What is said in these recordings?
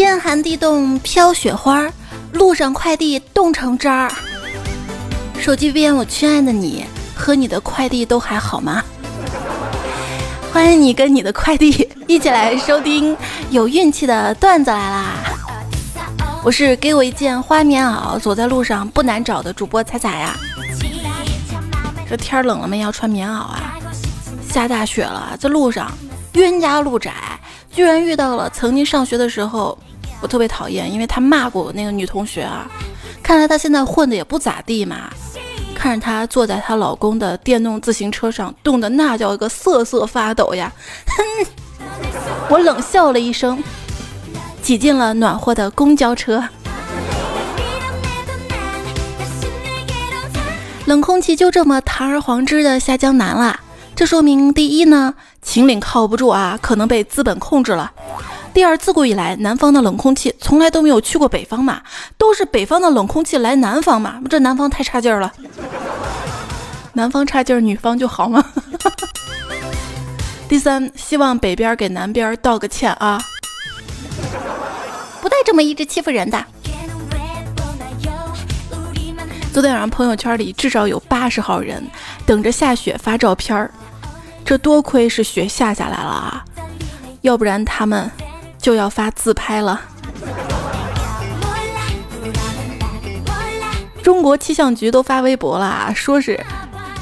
天寒地冻飘雪花，路上快递冻成渣儿。手机边，我亲爱的你和你的快递都还好吗？欢迎你跟你的快递一起来收听有运气的段子来啦！我是给我一件花棉袄，走在路上不难找的主播彩彩呀。这天冷了没？要穿棉袄啊！下大雪了，在路上冤家路窄，居然遇到了曾经上学的时候我特别讨厌，因为他骂过我那个女同学啊。看来她现在混的也不咋地嘛。看着她坐在她老公的电动自行车上，冻得那叫一个瑟瑟发抖呀！哼，我冷笑了一声，挤进了暖和的公交车。冷空气就这么堂而皇之的下江南了，这说明第一呢，秦岭靠不住啊，可能被资本控制了；第二，自古以来南方的冷空气从来都没有去过北方嘛，都是北方的冷空气来南方嘛，这南方太差劲儿了，南方差劲儿，女方就好吗？第三，希望北边给南边道个歉啊，不带这么一直欺负人的。昨天晚上朋友圈里至少有八十号人等着下雪发照片儿，这多亏是雪下下来了啊，要不然他们就要发自拍了。中国气象局都发微博了啊，说是。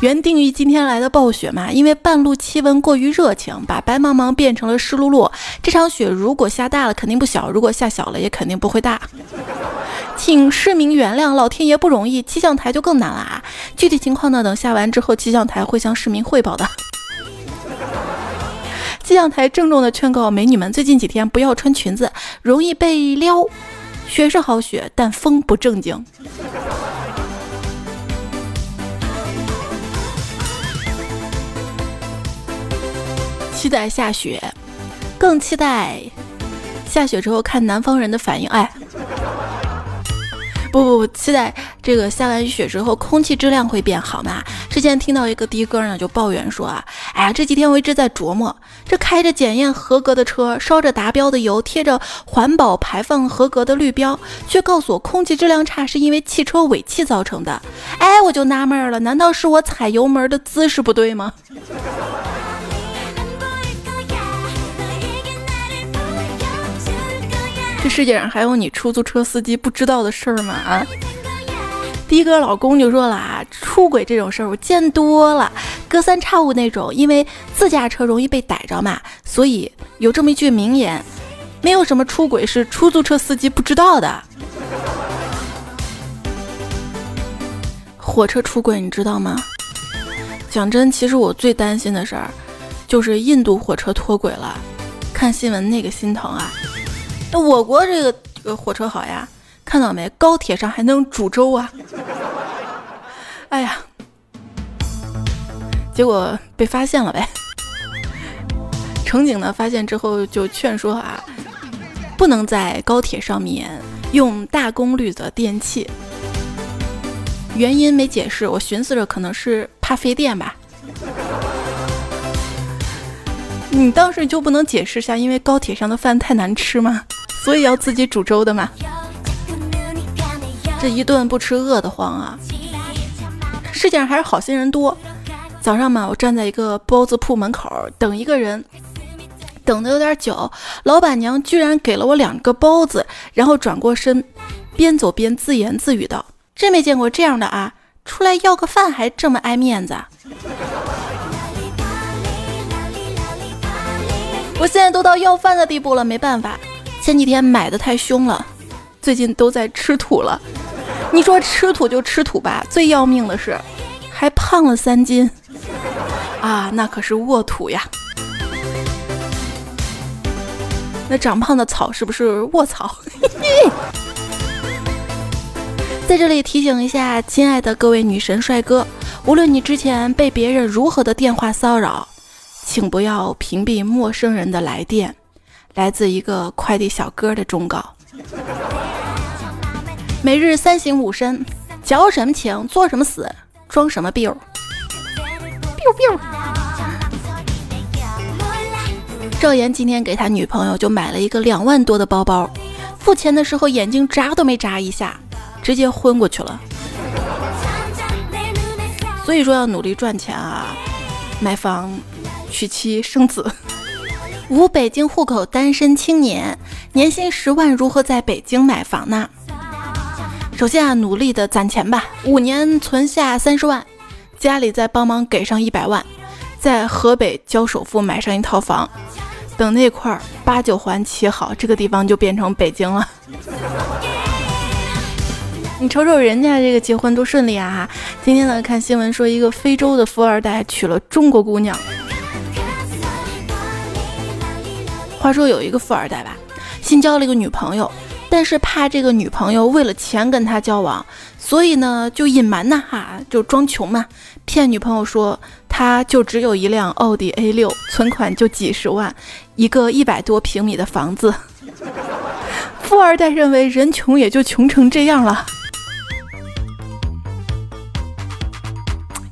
原定于今天来的暴雪嘛，因为半路气温过于热情，把白茫茫变成了湿漉漉。这场雪如果下大了，肯定不小；如果下小了，也肯定不会大。请市民原谅，老天爷不容易，气象台就更难了啊！具体情况呢，等下完之后，气象台会向市民汇报的。气象台郑重的劝告美女们，最近几天不要穿裙子，容易被撩。雪是好雪，但风不正经。期待下雪，更期待下雪之后看南方人的反应。哎，不不不，期待这个下完雪之后空气质量会变好嘛？之前听到一个的哥呢就抱怨说啊，哎呀，这几天我一直在琢磨，这开着检验合格的车，烧着达标的油，贴着环保排放合格的绿标，却告诉我空气质量差是因为汽车尾气造成的。哎，我就纳闷了，难道是我踩油门的姿势不对吗？这世界上还有你出租车司机不知道的事儿吗？啊！的哥老公就说了啊，出轨这种事儿我见多了，隔三差五那种，因为自驾车容易被逮着嘛，所以有这么一句名言：没有什么出轨是出租车司机不知道的。火车出轨你知道吗？讲真，其实我最担心的事儿就是印度火车脱轨了，看新闻那个心疼啊。那我国这个这个火车好呀，看到没？高铁上还能煮粥啊！哎呀，结果被发现了呗。乘警呢发现之后就劝说啊，不能在高铁上面用大功率的电器。原因没解释，我寻思着可能是怕费电吧。你当时就不能解释下，因为高铁上的饭太难吃吗？所以要自己煮粥的嘛，这一顿不吃饿得慌啊！世界上还是好心人多。早上嘛，我站在一个包子铺门口等一个人，等的有点久，老板娘居然给了我两个包子，然后转过身，边走边自言自语道：“真没见过这样的啊，出来要个饭还这么爱面子。”我现在都到要饭的地步了，没办法。前几天买的太凶了，最近都在吃土了。你说吃土就吃土吧，最要命的是还胖了三斤啊！那可是卧土呀。那长胖的草是不是卧草？在这里提醒一下，亲爱的各位女神帅哥，无论你之前被别人如何的电话骚扰，请不要屏蔽陌生人的来电。来自一个快递小哥的忠告：每日三省吾身，交什么情，做什么死，装什么逼。biu。赵岩今天给他女朋友就买了一个两万多的包包，付钱的时候眼睛眨都没眨一下，直接昏过去了。所以说要努力赚钱啊，买房、娶妻、生子。无北京户口单身青年，年薪十万，如何在北京买房呢？首先啊，努力的攒钱吧，五年存下三十万，家里再帮忙给上一百万，在河北交首付买上一套房，等那块儿八九环起好，这个地方就变成北京了。你瞅瞅人家这个结婚多顺利啊！今天呢看新闻说一个非洲的富二代娶了中国姑娘。话说有一个富二代吧，新交了一个女朋友。但是怕这个女朋友为了钱跟他交往，所以呢就隐瞒呐哈，就装穷嘛，骗女朋友说他就只有一辆奥迪 A 六，存款就几十万，一个一百多平米的房子。富二代认为人穷也就穷成这样了，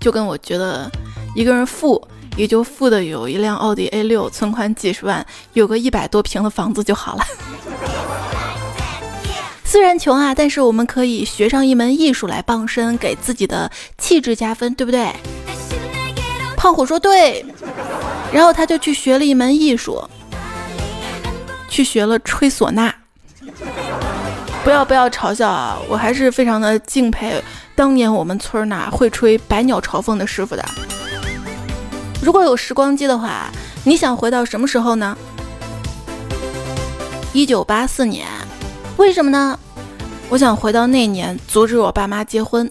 就跟我觉得一个人富也就富的有一辆奥迪 A 六，存款几十万，有个一百多平的房子就好了。虽然穷啊，但是我们可以学上一门艺术来傍身，给自己的气质加分，对不对？胖虎说对，然后他就去学了一门艺术，去学了吹唢呐。不要不要嘲笑啊，我还是非常的敬佩当年我们村那会吹百鸟朝凤的师傅的。如果有时光机的话，你想回到什么时候呢？一九八四年。为什么呢？我想回到那年，阻止我爸妈结婚。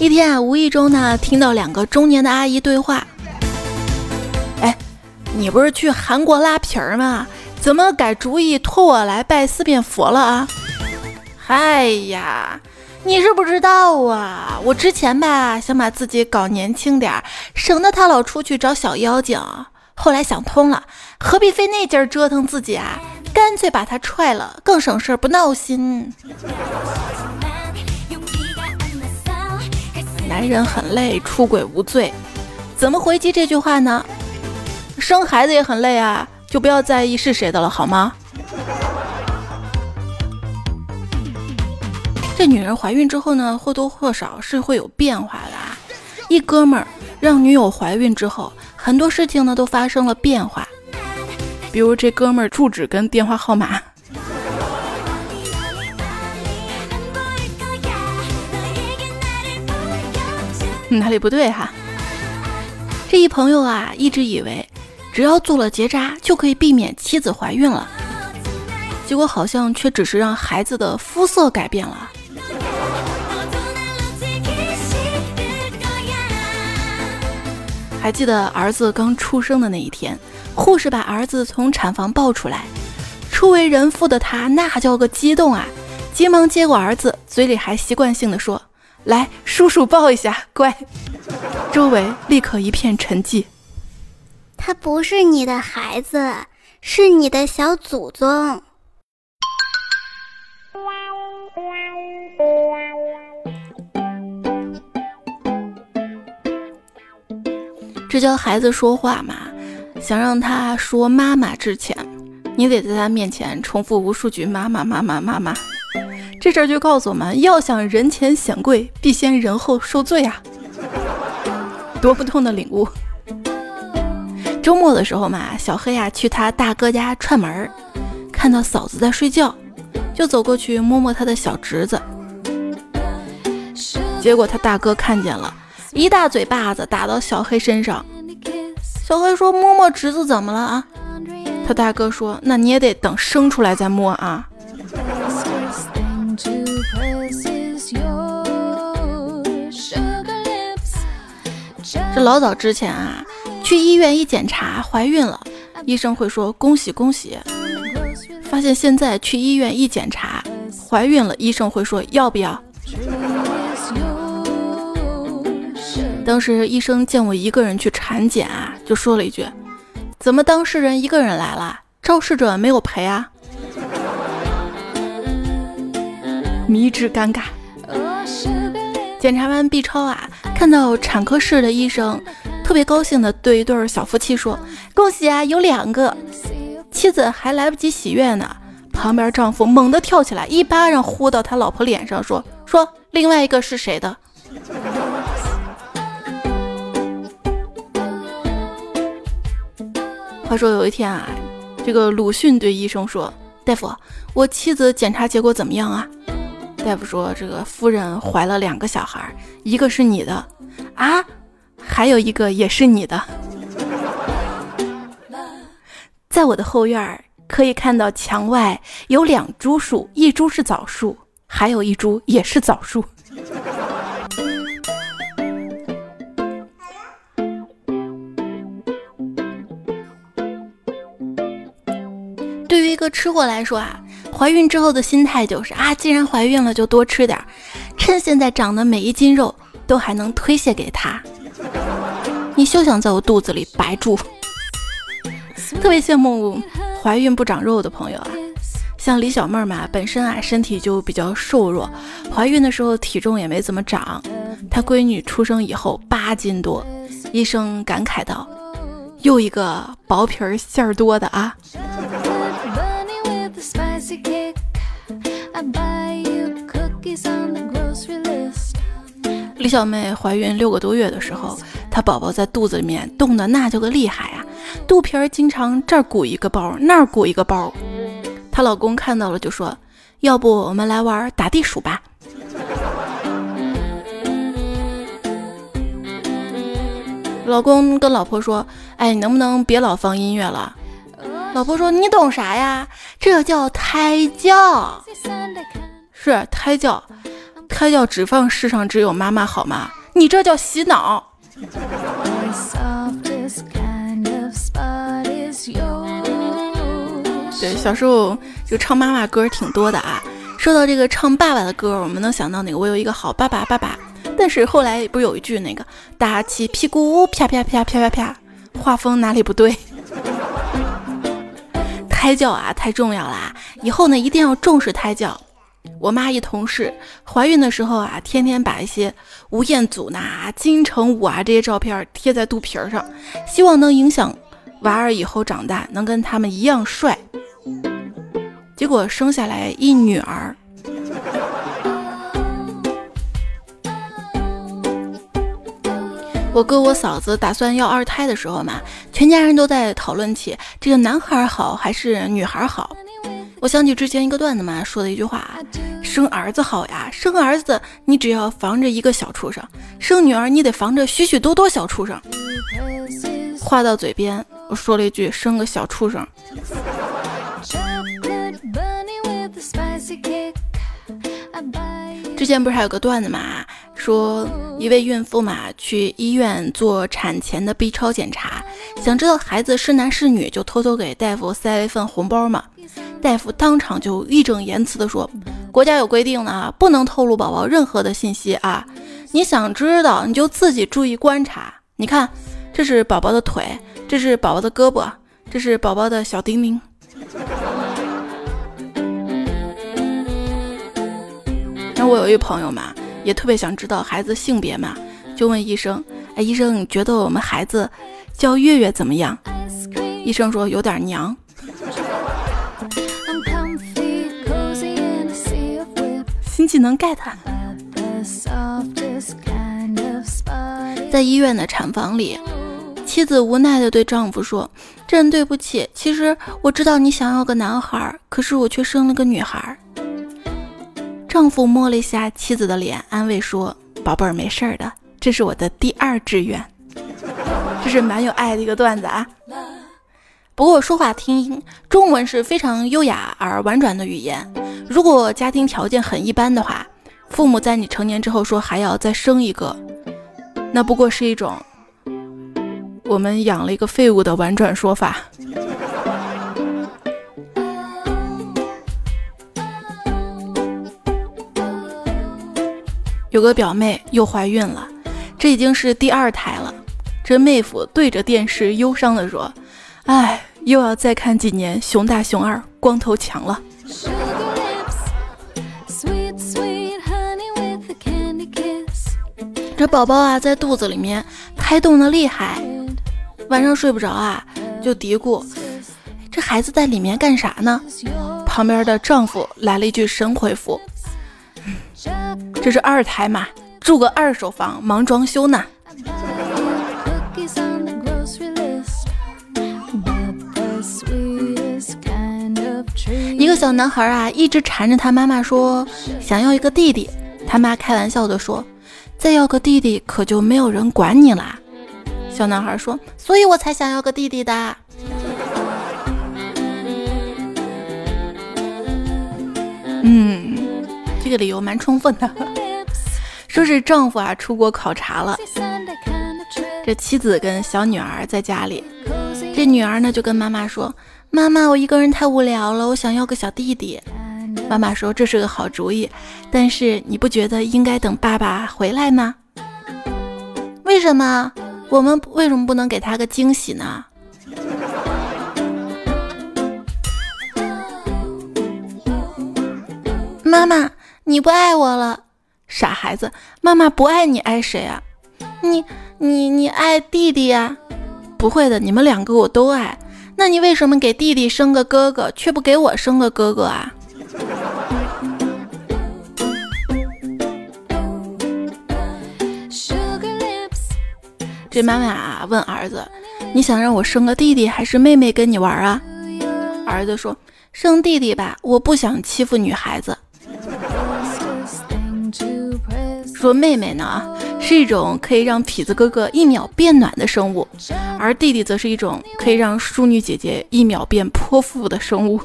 一天啊，无意中呢听到两个中年的阿姨对话。哎，你不是去韩国拉皮儿吗？怎么改主意托我来拜四面佛了啊？哎呀，你是不知道啊，我之前吧想把自己搞年轻点儿，省得他老出去找小妖精。后来想通了，何必费那劲儿折腾自己啊？干脆把他踹了，更省事儿，不闹心。男人很累，出轨无罪，怎么回击这句话呢？生孩子也很累啊，就不要在意是谁的了，好吗？这女人怀孕之后呢，或多或少是会有变化的。啊。一哥们儿让女友怀孕之后。很多事情呢都发生了变化，比如这哥们儿住址跟电话号码，哪里不对哈？这一朋友啊，一直以为只要做了结扎就可以避免妻子怀孕了，结果好像却只是让孩子的肤色改变了。还记得儿子刚出生的那一天，护士把儿子从产房抱出来，初为人父的他那叫个激动啊！急忙接过儿子，嘴里还习惯性的说：“来，叔叔抱一下，乖。”周围立刻一片沉寂。他不是你的孩子，是你的小祖宗。这教孩子说话嘛，想让他说妈妈之前，你得在他面前重复无数句妈妈妈妈妈妈。这事儿就告诉我们要想人前显贵，必先人后受罪啊！多不痛的领悟。周末的时候嘛，小黑呀去他大哥家串门儿，看到嫂子在睡觉，就走过去摸摸他的小侄子，结果他大哥看见了。一大嘴巴子打到小黑身上，小黑说：“摸摸侄子怎么了啊？”他大哥说：“那你也得等生出来再摸啊。”这老早之前啊，去医院一检查怀孕了，医生会说恭喜恭喜。发现现在去医院一检查怀孕了，医生会说要不要。当时医生见我一个人去产检啊，就说了一句：“怎么当事人一个人来了，肇事者没有陪啊？”迷之尴尬。检查完 B 超啊，看到产科室的医生特特别高兴的对一对小夫妻说：“恭喜啊，有两个！”妻子还来不及喜悦呢，旁边丈夫猛地跳起来，一巴掌呼到他老婆脸上，说：“说另外一个是谁的？”话说有一天啊，这个鲁迅对医生说：“大夫，我妻子检查结果怎么样啊？”大夫说：“这个夫人怀了两个小孩，一个是你的，啊，还有一个也是你的。在我的后院可以看到墙外有两株树，一株是枣树，还有一株也是枣树。”个吃货来说啊，怀孕之后的心态就是啊，既然怀孕了就多吃点，趁现在长的每一斤肉都还能推卸给他。你休想在我肚子里白住。特别羡慕怀孕不长肉的朋友啊，像李小妹嘛，本身啊身体就比较瘦弱，怀孕的时候体重也没怎么长。她闺女出生以后八斤多，医生感慨道：“又一个薄皮馅儿多的啊。”李小妹怀孕六个多月的时候，她宝宝在肚子里面冻的那叫个厉害啊，肚皮儿经常这儿鼓一个包，那儿鼓一个包。她老公看到了就说：“要不我们来玩打地鼠吧？”老公跟老婆说：“哎，你能不能别老放音乐了？”老婆说：“你懂啥呀？这叫胎教，是胎教。胎教只放世上只有妈妈好吗？你这叫洗脑。”对，小时候就唱妈妈歌挺多的啊。说到这个唱爸爸的歌，我们能想到哪个？我有一个好爸爸，爸爸。但是后来不是有一句那个打起屁股啪啪啪啪啪啪，画风哪里不对？胎教啊，太重要啦！以后呢，一定要重视胎教。我妈一同事怀孕的时候啊，天天把一些吴彦祖呐、金城武啊这些照片贴在肚皮上，希望能影响娃儿以后长大能跟他们一样帅。结果生下来一女儿。我哥我嫂子打算要二胎的时候嘛，全家人都在讨论起这个男孩好还是女孩好。我想起之前一个段子嘛，说的一句话：生儿子好呀，生儿子你只要防着一个小畜生；生女儿你得防着许许多多小畜生。话到嘴边，我说了一句：生个小畜生。之前不是还有个段子嘛，说一位孕妇嘛去医院做产前的 B 超检查，想知道孩子是男是女，就偷偷给大夫塞了一份红包嘛。大夫当场就义正言辞的说：“国家有规定的啊，不能透露宝宝任何的信息啊。你想知道，你就自己注意观察。你看，这是宝宝的腿，这是宝宝的胳膊，这是宝宝的小丁丁。”那我有一朋友嘛，也特别想知道孩子性别嘛，就问医生：“哎，医生，你觉得我们孩子叫月月怎么样？”医生说：“有点娘。”新技能 get。在医院的产房里，妻子无奈的对丈夫说：“真对不起，其实我知道你想要个男孩，可是我却生了个女孩。”丈夫摸了一下妻子的脸，安慰说：“宝贝儿，没事儿的，这是我的第二志愿。”这是蛮有爱的一个段子啊。不过说话听，中文是非常优雅而婉转的语言。如果家庭条件很一般的话，父母在你成年之后说还要再生一个，那不过是一种我们养了一个废物的婉转说法。有个表妹又怀孕了，这已经是第二胎了。这妹夫对着电视忧伤地说：“哎，又要再看几年熊大熊二光头强了。”这宝宝啊，在肚子里面胎动的厉害，晚上睡不着啊，就嘀咕：这孩子在里面干啥呢？旁边的丈夫来了一句神回复：这是二胎嘛，住个二手房，忙装修呢。个小男孩啊，一直缠着他妈妈说想要一个弟弟。他妈开玩笑的说：“再要个弟弟，可就没有人管你啦。”小男孩说：“所以我才想要个弟弟的。”嗯，这个理由蛮充分的。说是丈夫啊出国考察了，这妻子跟小女儿在家里，这女儿呢就跟妈妈说。妈妈，我一个人太无聊了，我想要个小弟弟。妈妈说这是个好主意，但是你不觉得应该等爸爸回来吗？为什么？我们为什么不能给他个惊喜呢？妈妈，你不爱我了，傻孩子，妈妈不爱你，爱谁啊？你你你爱弟弟呀？不会的，你们两个我都爱。那你为什么给弟弟生个哥哥，却不给我生个哥哥啊？这妈妈啊问儿子：“你想让我生个弟弟还是妹妹跟你玩啊？”儿子说：“生弟弟吧，我不想欺负女孩子。”说妹妹呢？是一种可以让痞子哥哥一秒变暖的生物，而弟弟则是一种可以让淑女姐姐一秒变泼妇的生物。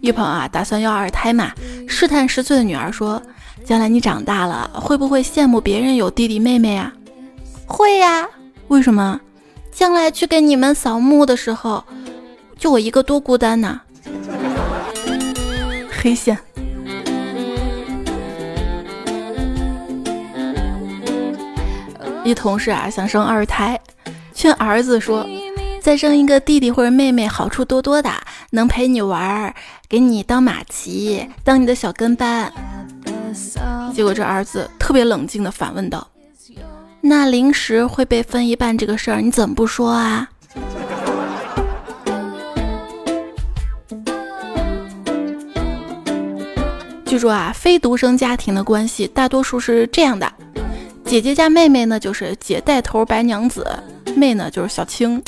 一鹏啊，打算要二胎嘛？试探十岁的女儿说：“将来你长大了，会不会羡慕别人有弟弟妹妹啊？”“会呀。”“为什么？”“将来去给你们扫墓的时候，就我一个多孤单呐。”黑线。一同事啊想生二胎，劝儿子说：“再生一个弟弟或者妹妹，好处多多的，能陪你玩，给你当马骑，当你的小跟班。”结果这儿子特别冷静的反问道：“那零食会被分一半这个事儿，你怎么不说啊？”据说啊，非独生家庭的关系大多数是这样的。姐姐家妹妹呢，就是姐带头白娘子，妹呢就是小青。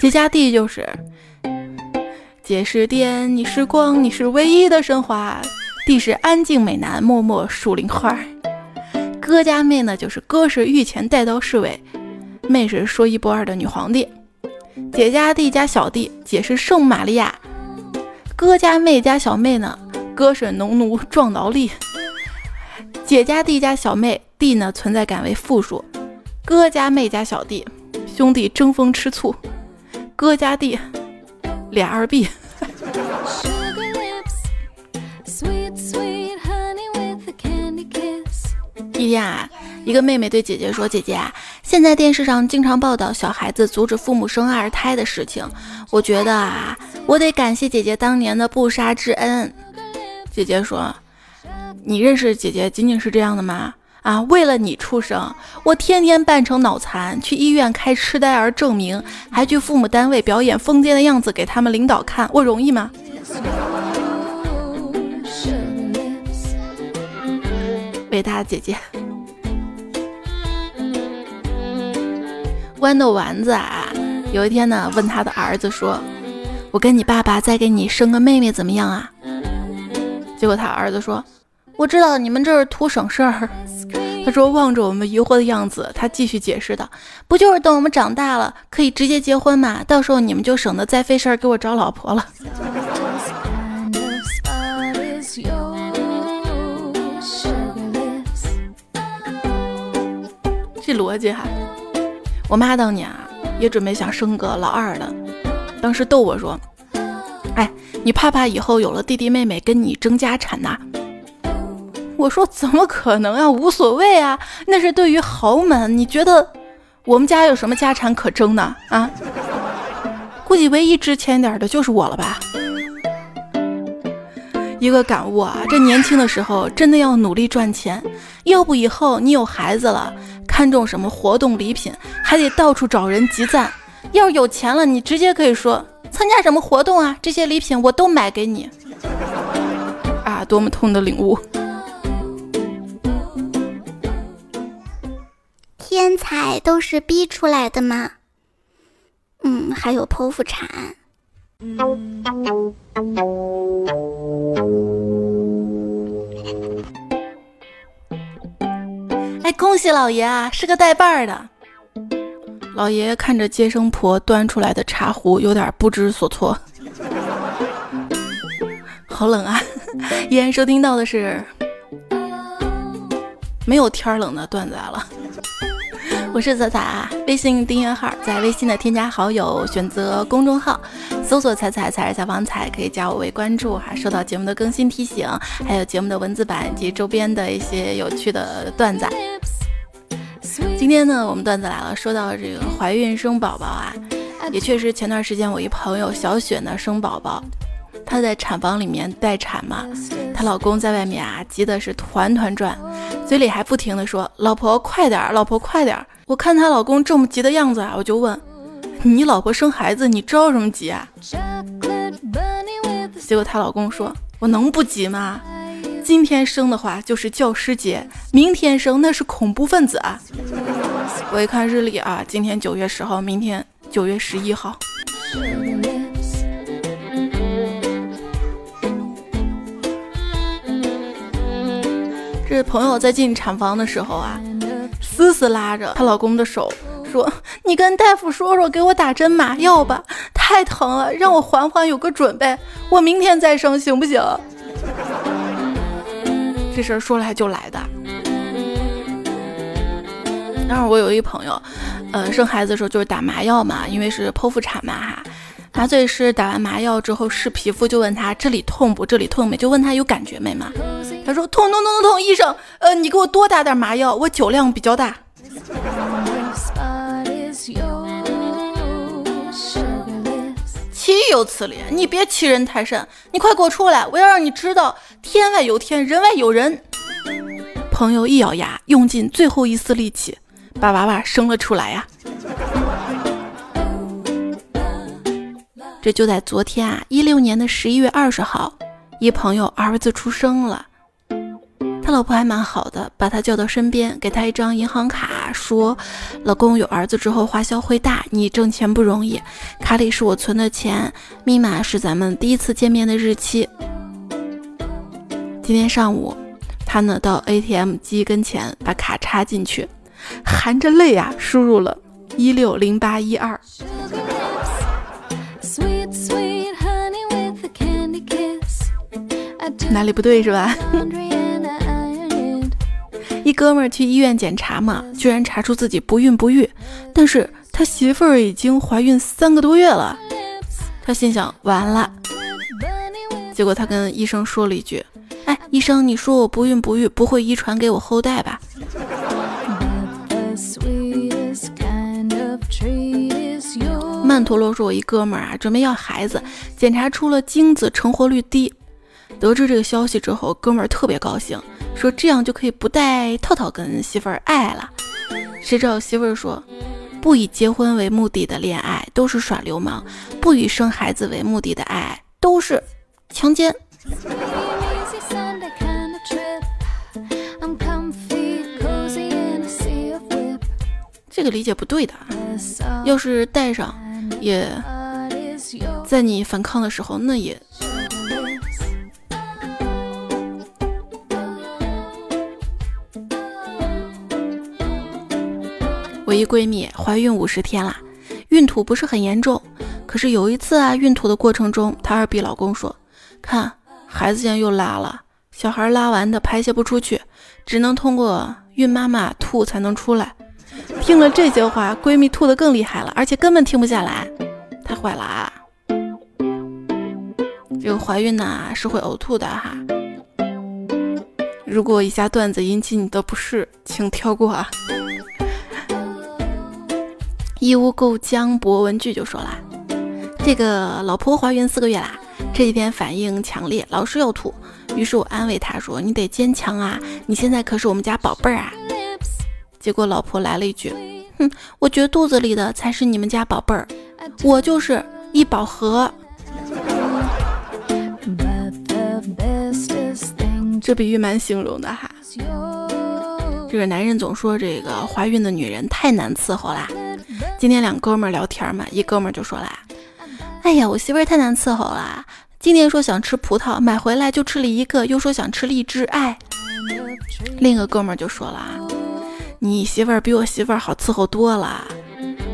姐家弟就是姐是电，你是光，你是唯一的神话。弟是安静美男，默默树林花。哥家妹呢，就是哥是御前带刀侍卫，妹是说一不二的女皇帝。姐家弟家小弟，姐是圣玛利亚。哥家妹家小妹呢，哥是农奴壮劳力。姐家弟家小妹。弟呢，存在感为负数；哥家妹家小弟，兄弟争风吃醋；哥家弟俩二逼。一天啊，一个妹妹对姐姐说：“姐姐啊，现在电视上经常报道小孩子阻止父母生二胎的事情，我觉得啊，我得感谢姐姐当年的不杀之恩。”姐姐说：“你认识姐姐仅仅是这样的吗？”啊！为了你出生，我天天扮成脑残去医院开痴呆儿证明，还去父母单位表演疯癫的样子给他们领导看，我容易吗？伟大的姐姐，豌豆丸子啊，有一天呢，问他的儿子说：“我跟你爸爸再给你生个妹妹怎么样啊？”结果他儿子说：“我知道你们这是图省事儿。”他说：“望着我们疑惑的样子，他继续解释道：‘不就是等我们长大了，可以直接结婚嘛？到时候你们就省得再费事儿给我找老婆了。’这逻辑哈，我妈当年啊也准备想生个老二的，当时逗我说：‘哎，你怕怕以后有了弟弟妹妹跟你争家产呐？’”我说怎么可能啊，无所谓啊，那是对于豪门。你觉得我们家有什么家产可争呢？啊，估计唯一值钱点的就是我了吧。一个感悟啊，这年轻的时候真的要努力赚钱，要不以后你有孩子了，看中什么活动礼品，还得到处找人集赞。要是有钱了，你直接可以说参加什么活动啊，这些礼品我都买给你。啊，多么痛的领悟！天才都是逼出来的吗？嗯，还有剖腹产。哎，恭喜老爷啊，是个带把儿的。老爷看着接生婆端出来的茶壶，有点不知所措。好冷啊！依然收听到的是没有天冷的段子来了。我是彩彩啊，微信订阅号在微信的添加好友，选择公众号，搜索“彩彩彩是小方彩”，可以加我为关注哈，收到节目的更新提醒，还有节目的文字版及周边的一些有趣的段子。今天呢，我们段子来了，说到这个怀孕生宝宝啊，也确实前段时间我一朋友小雪呢生宝宝，她在产房里面待产嘛，她老公在外面啊急的是团团转，嘴里还不停的说：“老婆快点，老婆快点。”我看她老公这么急的样子啊，我就问：“你老婆生孩子，你着什么急啊？”结果她老公说：“我能不急吗？今天生的话就是教师节，明天生那是恐怖分子啊！”我一看日历啊，今天九月十号，明天九月十一号。这朋友在进产房的时候啊。死死拉着她老公的手，说：“你跟大夫说说，给我打针麻药吧，太疼了，让我缓缓，有个准备，我明天再生，行不行？”这事儿说来就来的。当时我有一朋友，呃，生孩子的时候就是打麻药嘛，因为是剖腹产嘛哈。麻醉师打完麻药之后试皮肤，就问他这里痛不？这里痛没？就问他有感觉没嘛？他说痛痛痛痛痛！医生，呃，你给我多打点麻药，我酒量比较大。岂有此理！你别欺人太甚，你快给我出来！我要让你知道天外有天，人外有人。朋友一咬牙，用尽最后一丝力气，把娃娃生了出来呀。这就在昨天啊，一六年的十一月二十号，一朋友儿子出生了，他老婆还蛮好的，把他叫到身边，给他一张银行卡，说：“老公有儿子之后花销会大，你挣钱不容易，卡里是我存的钱，密码是咱们第一次见面的日期。”今天上午，他呢到 ATM 机跟前把卡插进去，含着泪啊输入了一六零八一二。哪里不对是吧？一哥们儿去医院检查嘛，居然查出自己不孕不育，但是他媳妇儿已经怀孕三个多月了。他心想完了，结果他跟医生说了一句：“哎，医生，你说我不孕不育不会遗传给我后代吧？”曼陀罗说：“我一哥们儿啊，准备要孩子，检查出了精子成活率低。得知这个消息之后，哥们儿特别高兴，说这样就可以不带套套跟媳妇儿爱了。谁知道媳妇儿说，不以结婚为目的的恋爱都是耍流氓，不以生孩子为目的的爱都是强奸。这个理解不对的，要是带上。”也在你反抗的时候，那也。我一闺蜜怀孕五十天啦，孕吐不是很严重，可是有一次啊，孕吐的过程中，她二逼老公说：“看孩子现在又拉了，小孩拉完的排泄不出去，只能通过孕妈妈吐才能出来。”听了这些话，闺蜜吐得更厉害了，而且根本停不下来，太坏了啊！这个怀孕呢是会呕吐的哈。如果以下段子引起你的不适，请跳过啊。义乌购江博文具就说了，这个老婆怀孕四个月啦，这几天反应强烈，老是要吐，于是我安慰她说：“你得坚强啊，你现在可是我们家宝贝儿啊。”结果老婆来了一句：“哼，我觉得肚子里的才是你们家宝贝儿，我就是一宝盒。”这比喻蛮形容的哈。这个男人总说这个怀孕的女人太难伺候啦。今天两哥们儿聊天嘛，一哥们儿就说啦：“哎呀，我媳妇儿太难伺候啦。今天说想吃葡萄，买回来就吃了一个，又说想吃荔枝。”哎，另一个哥们儿就说了：“你媳妇儿比我媳妇儿好伺候多了。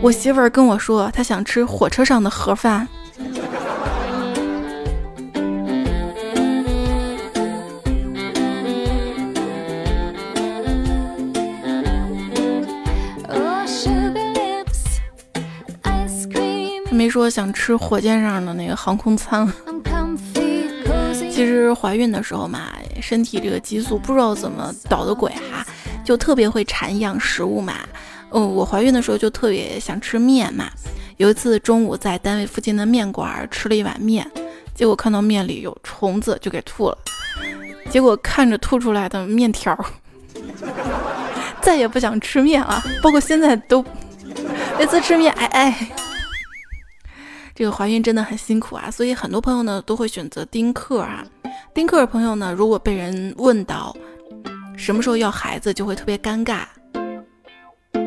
我媳妇儿跟我说，她想吃火车上的盒饭。”没说想吃火箭上的那个航空餐。其实怀孕的时候嘛，身体这个激素不知道怎么捣的鬼哈，就特别会馋一样食物嘛。嗯，我怀孕的时候就特别想吃面嘛。有一次中午在单位附近的面馆吃了一碗面，结果看到面里有虫子，就给吐了。结果看着吐出来的面条，再也不想吃面了。包括现在都 每次吃面，哎哎。这个怀孕真的很辛苦啊，所以很多朋友呢都会选择丁克啊。丁克的朋友呢，如果被人问到什么时候要孩子，就会特别尴尬。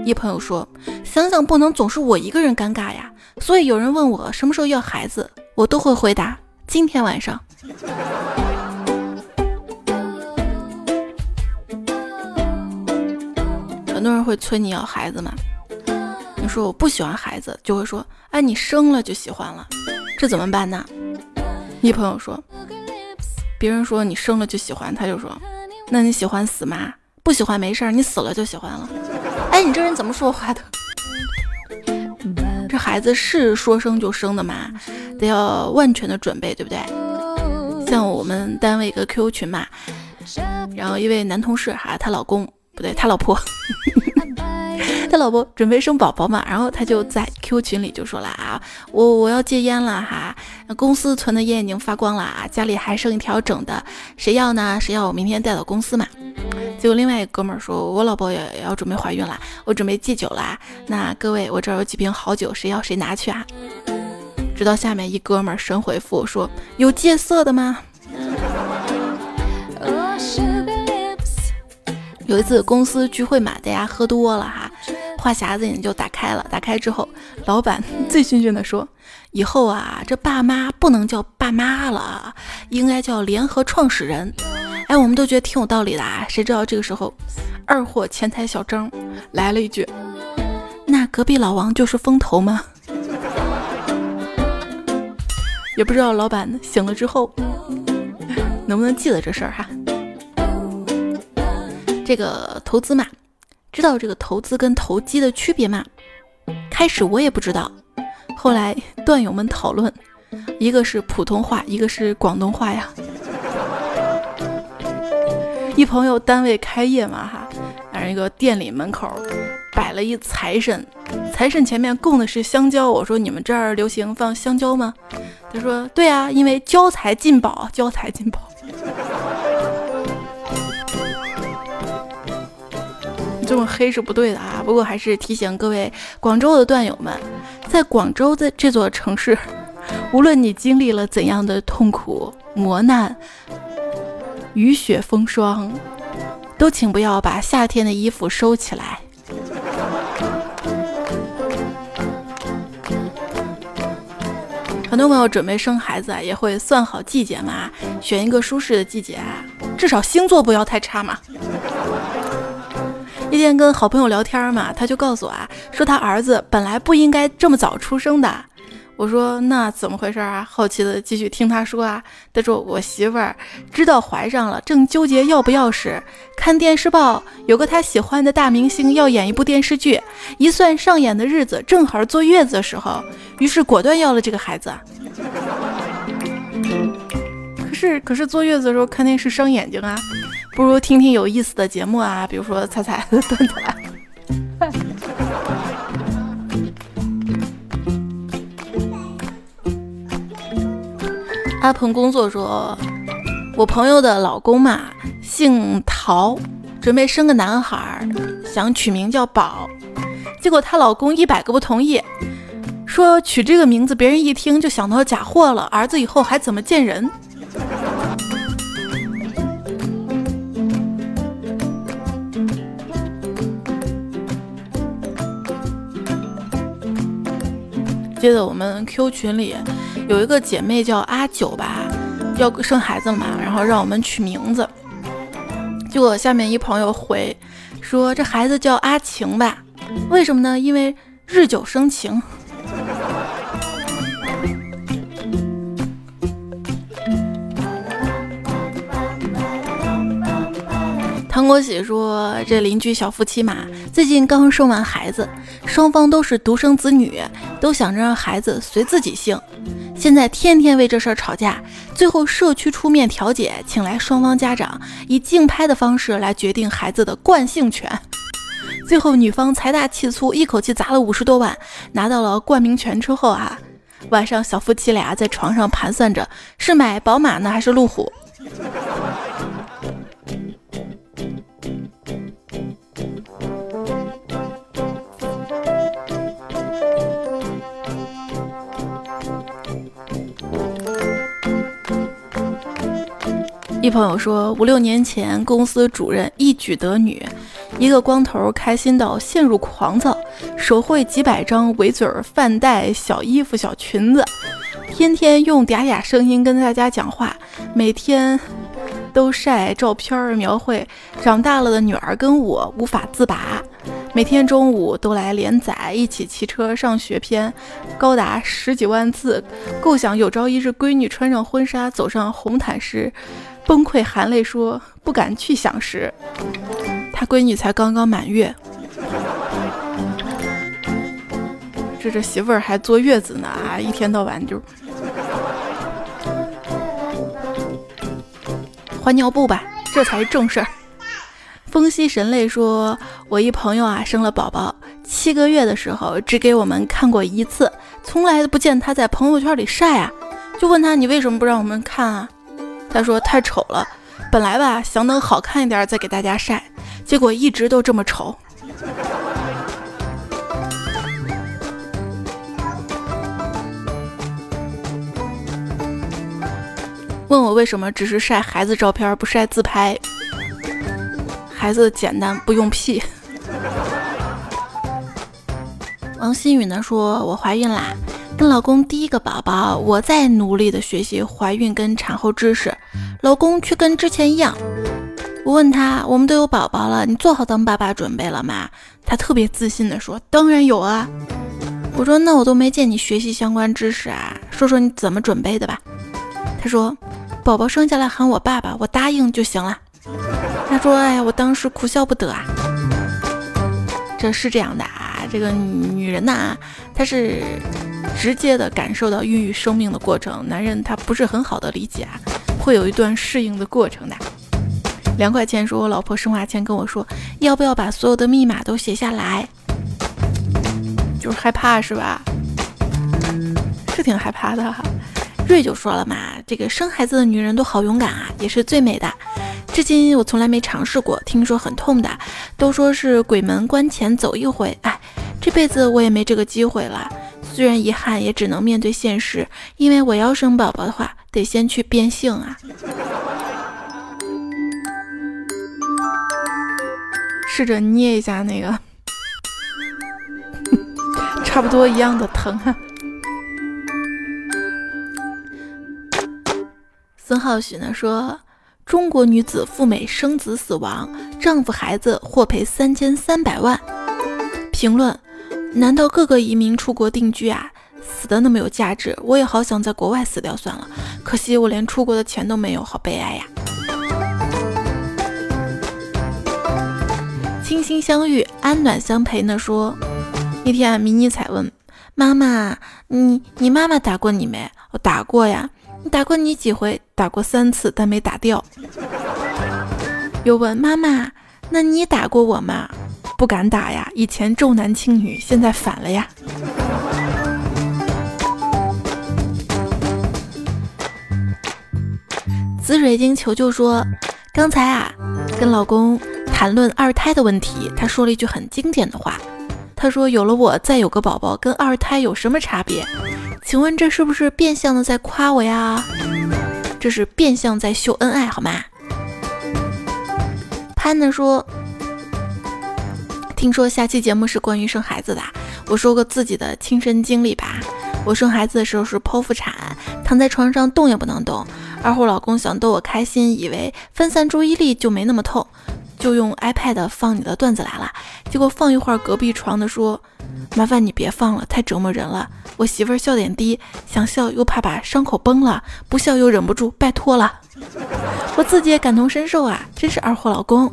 一朋友说：“想想不能总是我一个人尴尬呀，所以有人问我什么时候要孩子，我都会回答今天晚上。”很多人会催你要孩子嘛。说我不喜欢孩子，就会说，哎，你生了就喜欢了，这怎么办呢？一朋友说，别人说你生了就喜欢，他就说，那你喜欢死吗？不喜欢没事儿，你死了就喜欢了。哎，你这人怎么说话的？这孩子是说生就生的嘛，得要万全的准备，对不对？像我们单位一个 QQ 群嘛，然后一位男同事哈，她老公不对，他老婆。他老婆准备生宝宝嘛，然后他就在 Q 群里就说了啊，我我要戒烟了哈，公司存的烟已经发光了啊，家里还剩一条整的，谁要呢？谁要我明天带到公司嘛？结果另外一个哥们儿说，我老婆也要准备怀孕了，我准备戒酒啦。那各位，我这儿有几瓶好酒，谁要谁拿去啊？直到下面一哥们儿神回复说，有戒色的吗？有一次公司聚会嘛，大家喝多了哈，话匣子也就打开了。打开之后，老板醉醺醺的说：“以后啊，这爸妈不能叫爸妈了，应该叫联合创始人。”哎，我们都觉得挺有道理的啊。谁知道这个时候，二货前台小张来了一句：“那隔壁老王就是风投吗？” 也不知道老板醒了之后能不能记得这事儿哈。这个投资嘛，知道这个投资跟投机的区别吗？开始我也不知道，后来段友们讨论，一个是普通话，一个是广东话呀。一朋友单位开业嘛哈，然一个店里门口摆了一财神，财神前面供的是香蕉。我说你们这儿流行放香蕉吗？他说对啊，因为交财进宝，交财进宝。这么黑是不对的啊！不过还是提醒各位广州的段友们，在广州的这座城市，无论你经历了怎样的痛苦磨难、雨雪风霜，都请不要把夏天的衣服收起来。很多朋友准备生孩子啊，也会算好季节嘛，选一个舒适的季节，至少星座不要太差嘛。那天跟好朋友聊天嘛，他就告诉我啊，说他儿子本来不应该这么早出生的。我说那怎么回事啊？好奇的继续听他说啊。他说我媳妇儿知道怀上了，正纠结要不要时，看电视报有个他喜欢的大明星要演一部电视剧，一算上演的日子正好坐月子的时候，于是果断要了这个孩子。可是可是坐月子的时候看电视伤眼睛啊。不如听听有意思的节目啊，比如说彩彩的 段子。阿鹏工作说，我朋友的老公嘛，姓陶，准备生个男孩，想取名叫宝，结果她老公一百个不同意，说取这个名字别人一听就想到假货了，儿子以后还怎么见人？记得我们 Q 群里有一个姐妹叫阿九吧，要生孩子嘛，然后让我们取名字。结果下面一朋友回说这孩子叫阿晴吧，为什么呢？因为日久生情。唐国喜说：“这邻居小夫妻嘛，最近刚生完孩子，双方都是独生子女，都想着让孩子随自己姓。现在天天为这事儿吵架，最后社区出面调解，请来双方家长，以竞拍的方式来决定孩子的惯性权。最后女方财大气粗，一口气砸了五十多万，拿到了冠名权之后啊，晚上小夫妻俩在床上盘算着，是买宝马呢，还是路虎？”一朋友说，五六年前公司主任一举得女，一个光头开心到陷入狂躁，手绘几百张围嘴儿饭袋、小衣服、小裙子，天天用嗲嗲声音跟大家讲话，每天都晒照片儿描绘长大了的女儿跟我无法自拔，每天中午都来连载，一起骑车上学篇，高达十几万字，构想有朝一日闺女穿上婚纱走上红毯时。崩溃含泪说：“不敢去想时，他闺女才刚刚满月，这这媳妇儿还坐月子呢啊！一天到晚就换尿布吧，这才是正事儿。”风息神泪说：“我一朋友啊生了宝宝，七个月的时候只给我们看过一次，从来都不见他在朋友圈里晒啊，就问他你为什么不让我们看啊？”他说太丑了，本来吧想等好看一点再给大家晒，结果一直都这么丑。问我为什么只是晒孩子照片不晒自拍？孩子简单不用 P。王新宇呢说，我怀孕啦。跟老公第一个宝宝，我在努力的学习怀孕跟产后知识，老公却跟之前一样。我问他，我们都有宝宝了，你做好当爸爸准备了吗？他特别自信的说，当然有啊。我说，那我都没见你学习相关知识啊，说说你怎么准备的吧。他说，宝宝生下来喊我爸爸，我答应就行了。他说，哎呀，我当时哭笑不得啊。这是这样的啊，这个女人呐，她是。直接的感受到孕育生命的过程，男人他不是很好的理解啊，会有一段适应的过程的。两块钱说，我老婆生娃前跟我说，要不要把所有的密码都写下来？就是害怕是吧？是挺害怕的。瑞就说了嘛，这个生孩子的女人都好勇敢啊，也是最美的。至今我从来没尝试过，听说很痛的，都说是鬼门关前走一回。哎，这辈子我也没这个机会了。虽然遗憾，也只能面对现实，因为我要生宝宝的话，得先去变性啊。试着捏一下那个，差不多一样的疼啊。孙浩许呢说，中国女子赴美生子死亡，丈夫孩子获赔三千三百万。评论。难道各个移民出国定居啊，死的那么有价值？我也好想在国外死掉算了，可惜我连出国的钱都没有，好悲哀呀！倾心相遇，安暖相陪呢。说一天，迷你彩问妈妈：“你你妈妈打过你没？”我打过呀。你打过你几回？打过三次，但没打掉。又问妈妈：“那你打过我吗？”不敢打呀，以前重男轻女，现在反了呀。紫水晶求救说，刚才啊，跟老公谈论二胎的问题，他说了一句很经典的话。他说：“有了我，再有个宝宝，跟二胎有什么差别？请问这是不是变相的在夸我呀？这是变相在秀恩爱，好吗？”潘子说：“听说下期节目是关于生孩子的，我说个自己的亲身经历吧。我生孩子的时候是剖腹产，躺在床上动也不能动。二货老公想逗我开心，以为分散注意力就没那么痛。”就用 iPad 放你的段子来了，结果放一会儿，隔壁床的说：“麻烦你别放了，太折磨人了。”我媳妇儿笑点低，想笑又怕把伤口崩了，不笑又忍不住，拜托了。我自己也感同身受啊，真是二货老公。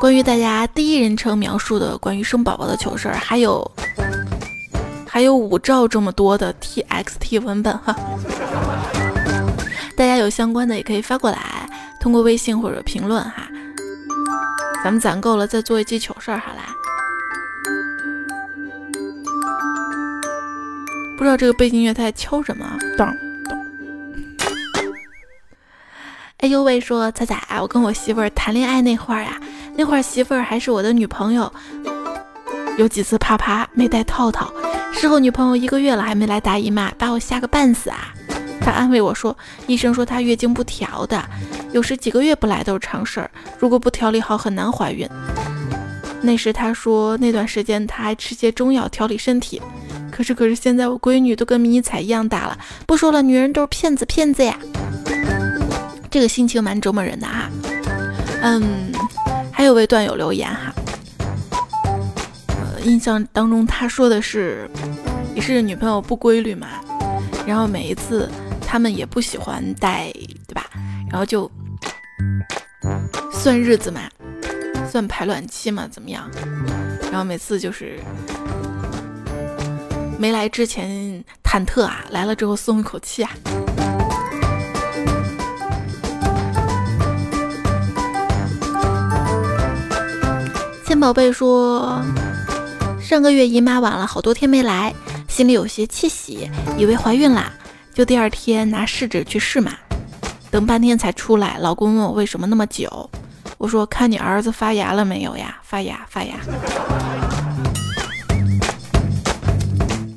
关于大家第一人称描述的关于生宝宝的糗事儿，还有还有五兆这么多的 TXT 文本哈。大家有相关的也可以发过来，通过微信或者评论哈。咱们攒够了再做一期糗事儿，好啦。不知道这个背景乐在敲什么？咚哎呦喂，说彩彩，我跟我媳妇儿谈恋爱那会儿呀，那会儿媳妇儿还是我的女朋友，有几次啪啪没带套套，事后女朋友一个月了还没来大姨妈，把我吓个半死啊。他安慰我说：“医生说她月经不调的，有时几个月不来都是常事儿。如果不调理好，很难怀孕。”那时他说那段时间他还吃些中药调理身体。可是可是现在我闺女都跟迷彩一样大了，不说了，女人都是骗子骗子呀！这个心情蛮折磨人的哈。嗯，还有位段友留言哈，呃，印象当中他说的是，也是女朋友不规律嘛？然后每一次。他们也不喜欢带，对吧？然后就算日子嘛，算排卵期嘛，怎么样？然后每次就是没来之前忐忑啊，来了之后松一口气啊。千宝贝说，上个月姨妈晚了好多天没来，心里有些窃喜，以为怀孕啦。就第二天拿试纸去试嘛，等半天才出来。老公问我为什么那么久，我说看你儿子发芽了没有呀？发芽发芽。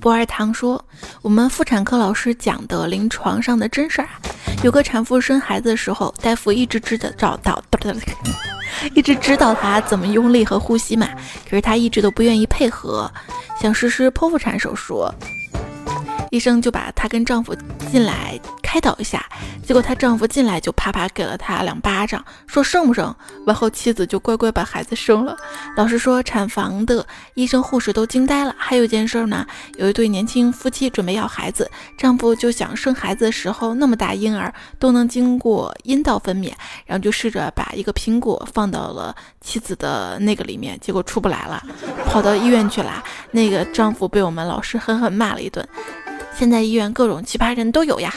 博二堂说，我们妇产科老师讲的临床上的真事儿啊，有个产妇生孩子的时候，大夫一直指导找到，一直指导她怎么用力和呼吸嘛，可是她一直都不愿意配合，想实施剖腹产手术。医生就把她跟丈夫进来开导一下，结果她丈夫进来就啪啪给了她两巴掌，说生不生？完后妻子就乖乖把孩子生了。老实说，产房的医生护士都惊呆了。还有一件事呢，有一对年轻夫妻准备要孩子，丈夫就想生孩子的时候那么大婴儿都能经过阴道分娩，然后就试着把一个苹果放到了妻子的那个里面，结果出不来了，跑到医院去了。那个丈夫被我们老师狠狠骂了一顿。现在医院各种奇葩人都有呀。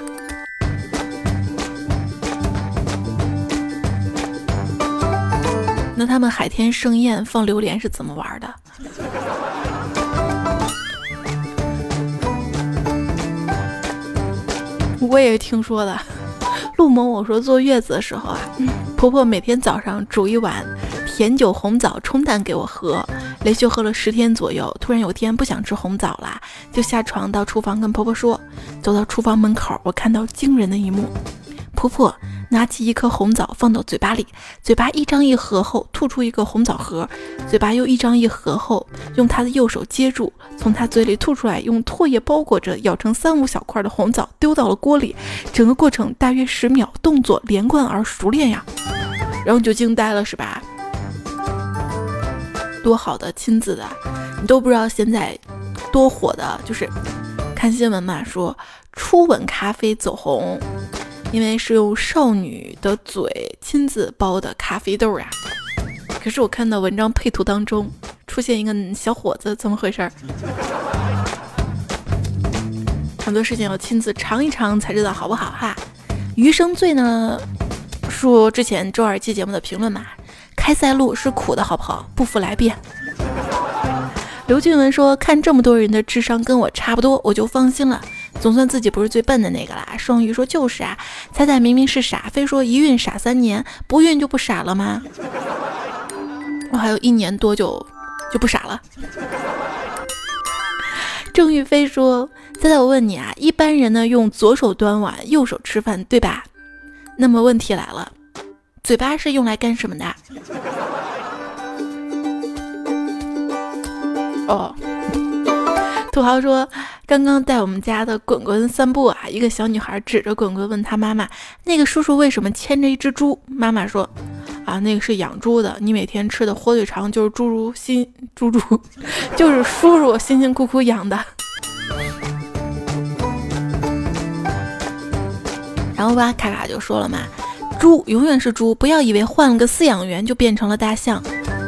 那他们海天盛宴放榴莲是怎么玩的？我也听说的。陆某我说坐月子的时候啊，婆婆每天早上煮一碗甜酒红枣冲淡给我喝。连续喝了十天左右，突然有天不想吃红枣了，就下床到厨房跟婆婆说。走到厨房门口，我看到惊人的一幕：婆婆拿起一颗红枣放到嘴巴里，嘴巴一张一合后吐出一个红枣核，嘴巴又一张一合后用她的右手接住，从她嘴里吐出来，用唾液包裹着咬成三五小块的红枣丢到了锅里。整个过程大约十秒，动作连贯而熟练呀。然后就惊呆了，是吧？多好的亲子的，你都不知道现在多火的，就是看新闻嘛，说初吻咖啡走红，因为是用少女的嘴亲自包的咖啡豆呀。可是我看到文章配图当中出现一个小伙子，怎么回事？很多事情要亲自尝一尝才知道好不好哈。余生醉呢，说之前周二期节目的评论嘛。开塞露是苦的，好不好？不服来辩。刘俊文说：“看这么多人的智商跟我差不多，我就放心了。总算自己不是最笨的那个啦。双鱼说就是啊，彩彩明明是傻，非说一孕傻三年，不孕就不傻了吗？我还有一年多就就不傻了。郑玉飞说：“彩彩，我问你啊，一般人呢用左手端碗，右手吃饭，对吧？那么问题来了，嘴巴是用来干什么的？”哦。土豪说：“刚刚带我们家的滚滚散步啊，一个小女孩指着滚滚问他妈妈：‘那个叔叔为什么牵着一只猪？’妈妈说：‘啊，那个是养猪的，你每天吃的火腿肠就是猪猪辛猪猪，就是叔叔辛辛苦苦养的。’然后吧，卡卡就说了嘛：‘猪永远是猪，不要以为换了个饲养员就变成了大象。’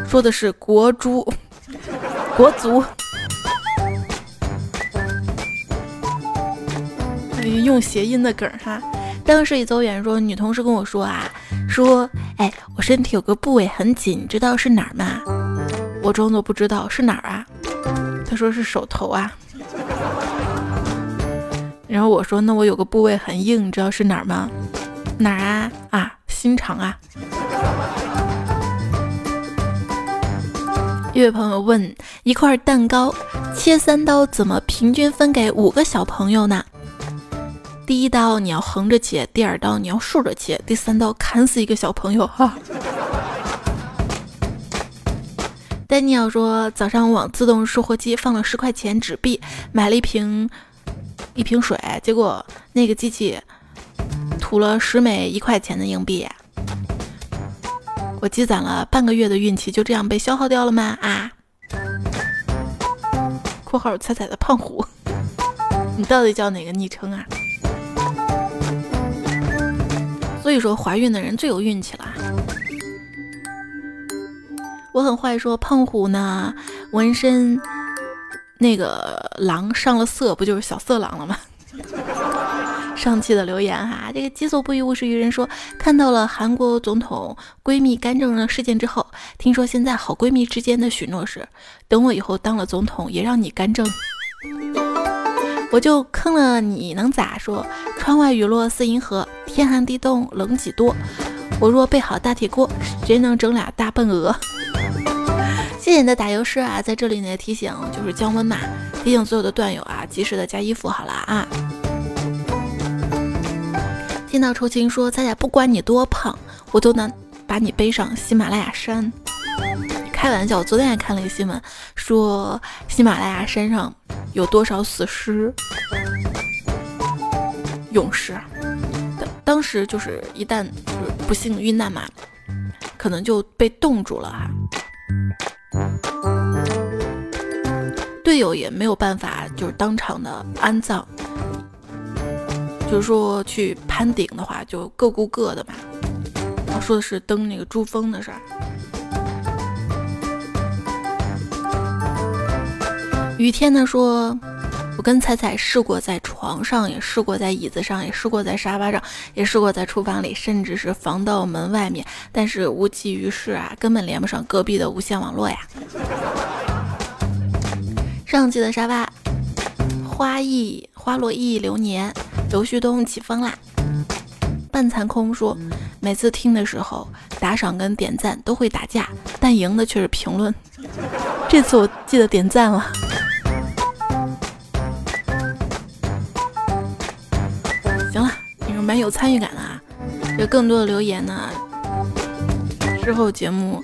说的是国猪，国足。”用谐音的梗哈，当时一走远说，女同事跟我说啊，说，哎，我身体有个部位很紧，你知道是哪儿吗？我装作不知道是哪儿啊，她说是手头啊，然后我说，那我有个部位很硬，你知道是哪儿吗？哪儿啊？啊，心肠啊。一位朋友问，一块蛋糕切三刀，怎么平均分给五个小朋友呢？第一刀你要横着切，第二刀你要竖着切，第三刀砍死一个小朋友哈。丹尼尔说，早上往自动售货机放了十块钱纸币，买了一瓶一瓶水，结果那个机器吐了十枚一块钱的硬币，我积攒了半个月的运气就这样被消耗掉了吗？啊？（括号彩彩的胖虎，你到底叫哪个昵称啊？）所以说，怀孕的人最有运气了。我很坏，说胖虎呢，纹身那个狼上了色，不就是小色狼了吗？上期的留言哈，这个己所不欲，勿施于人。说看到了韩国总统闺蜜干政的事件之后，听说现在好闺蜜之间的许诺是，等我以后当了总统，也让你干政。我就坑了你能咋说？窗外雨落似银河，天寒地冻冷几多。我若备好大铁锅，谁能整俩大笨鹅？谢谢你的打油诗啊，在这里呢提醒就是降温嘛，提醒所有的段友啊，及时的加衣服好了啊。听到抽青说，咱俩不管你多胖，我都能把你背上喜马拉雅山。开玩笑，昨天还看了一个新闻，说喜马拉雅山上有多少死尸勇士，当当时就是一旦不幸遇难嘛，可能就被冻住了。哈，队友也没有办法就是当场的安葬，就是说去攀顶的话就各顾各的嘛，说的是登那个珠峰的事儿。雨天呢说，我跟彩彩试过在床上，也试过在椅子上，也试过在沙发上，也试过在厨房里，甚至是防盗门外面，但是无济于事啊，根本连不上隔壁的无线网络呀。上期的沙发，花意花落一忆流年，刘旭东起风啦。半残空说，每次听的时候，打赏跟点赞都会打架，但赢的却是评论。这次我记得点赞了。行了，你们蛮有参与感的啊！有更多的留言呢，之后节目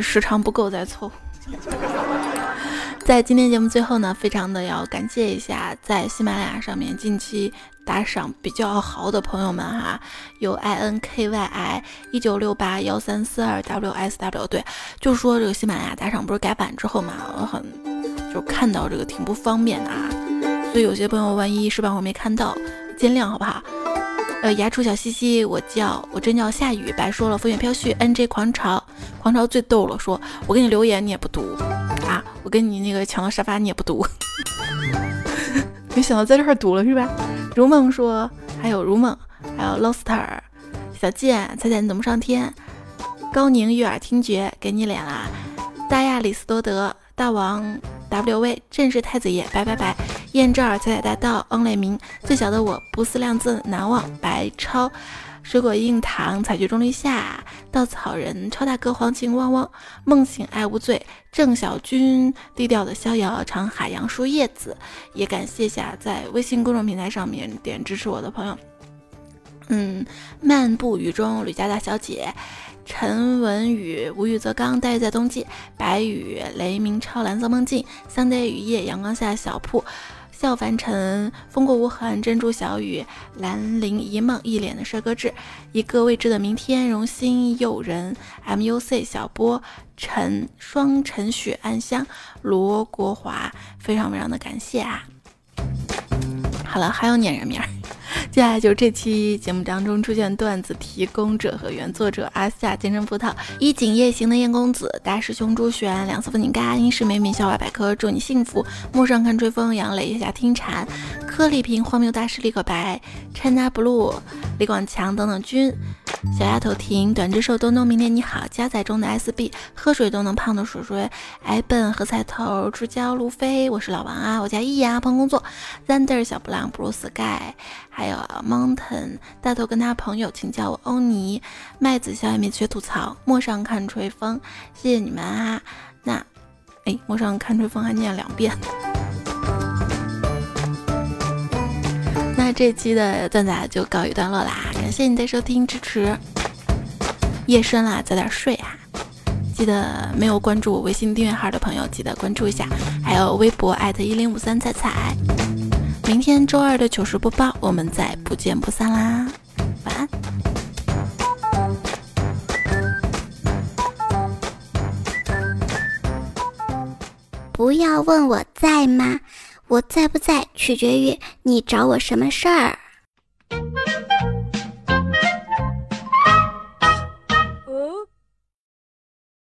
时长不够再凑。在今天节目最后呢，非常的要感谢一下在喜马拉雅上面近期打赏比较好的朋友们哈，有 i n k y i 一九六八幺三四二 w s w 对，就说这个喜马拉雅打赏不是改版之后嘛，我很就看到这个挺不方便的啊，所以有些朋友万一是吧我没看到，见谅好不好？呃，牙出小西西，我叫我真叫夏雨，白说了，风雪飘絮，N J 狂潮，狂潮最逗了，说我给你留言你也不读，我跟你那个抢到沙发你也不读，没想到在这儿读了是吧？如梦说，还有如梦，还有 Loster，小贱，猜猜你怎么上天？高宁悦耳听觉，给你脸啦！大亚里斯多德，大王 W V，正是太子爷，拜拜拜。燕赵儿彩彩大道，翁磊明，最小的我不思量字难忘，白超。水果硬糖，采菊中立夏，稻草人，超大哥，黄情汪汪，梦醒爱无罪，郑小军，低调的逍遥，长海洋树叶子，也感谢下在微信公众平台上面点支持我的朋友，嗯，漫步雨中，吕家大小姐，陈文宇，无欲则刚，待在冬季，白雨，雷鸣超，蓝色梦境，Sunday 雨夜，阳光下小铺。笑凡尘，风过无痕；珍珠小雨，兰陵一梦，一脸的帅哥痣，一个未知的明天，荣心诱人。M U C 小波，陈双陈雪暗香，罗国华，非常非常的感谢啊！好了，还有撵人名儿。接下来就是这期节目当中出现段子提供者和原作者阿夏、金针葡萄、衣锦夜行的燕公子、大师兄朱璇、两色风景嘎、英式美美校外百科、祝你幸福、陌上看吹风、杨磊、月下听蝉、颗粒瓶、荒谬大师、李可白、China Blue、李广强等等君。小丫头婷，短肢瘦东东，明天你好，加载中的 SB，喝水都能胖的水水，矮笨和菜头，出焦路飞，我是老王啊，我叫易阳，碰工作，Zander 小布朗，Blue Sky，还有 Mountain 大头跟他朋友，请叫我欧尼，麦子小野妹学吐槽，陌上看吹风，谢谢你们啊，那，哎，陌上看吹风还念两遍。这期的段子就告一段落啦，感谢你的收听支持。夜深啦，早点睡啊！记得没有关注我微信订阅号的朋友，记得关注一下，还有微博艾特一零五三彩彩。明天周二的糗事播报，我们再不见不散啦！晚安。不要问我在吗？我在不在，取决于你找我什么事儿。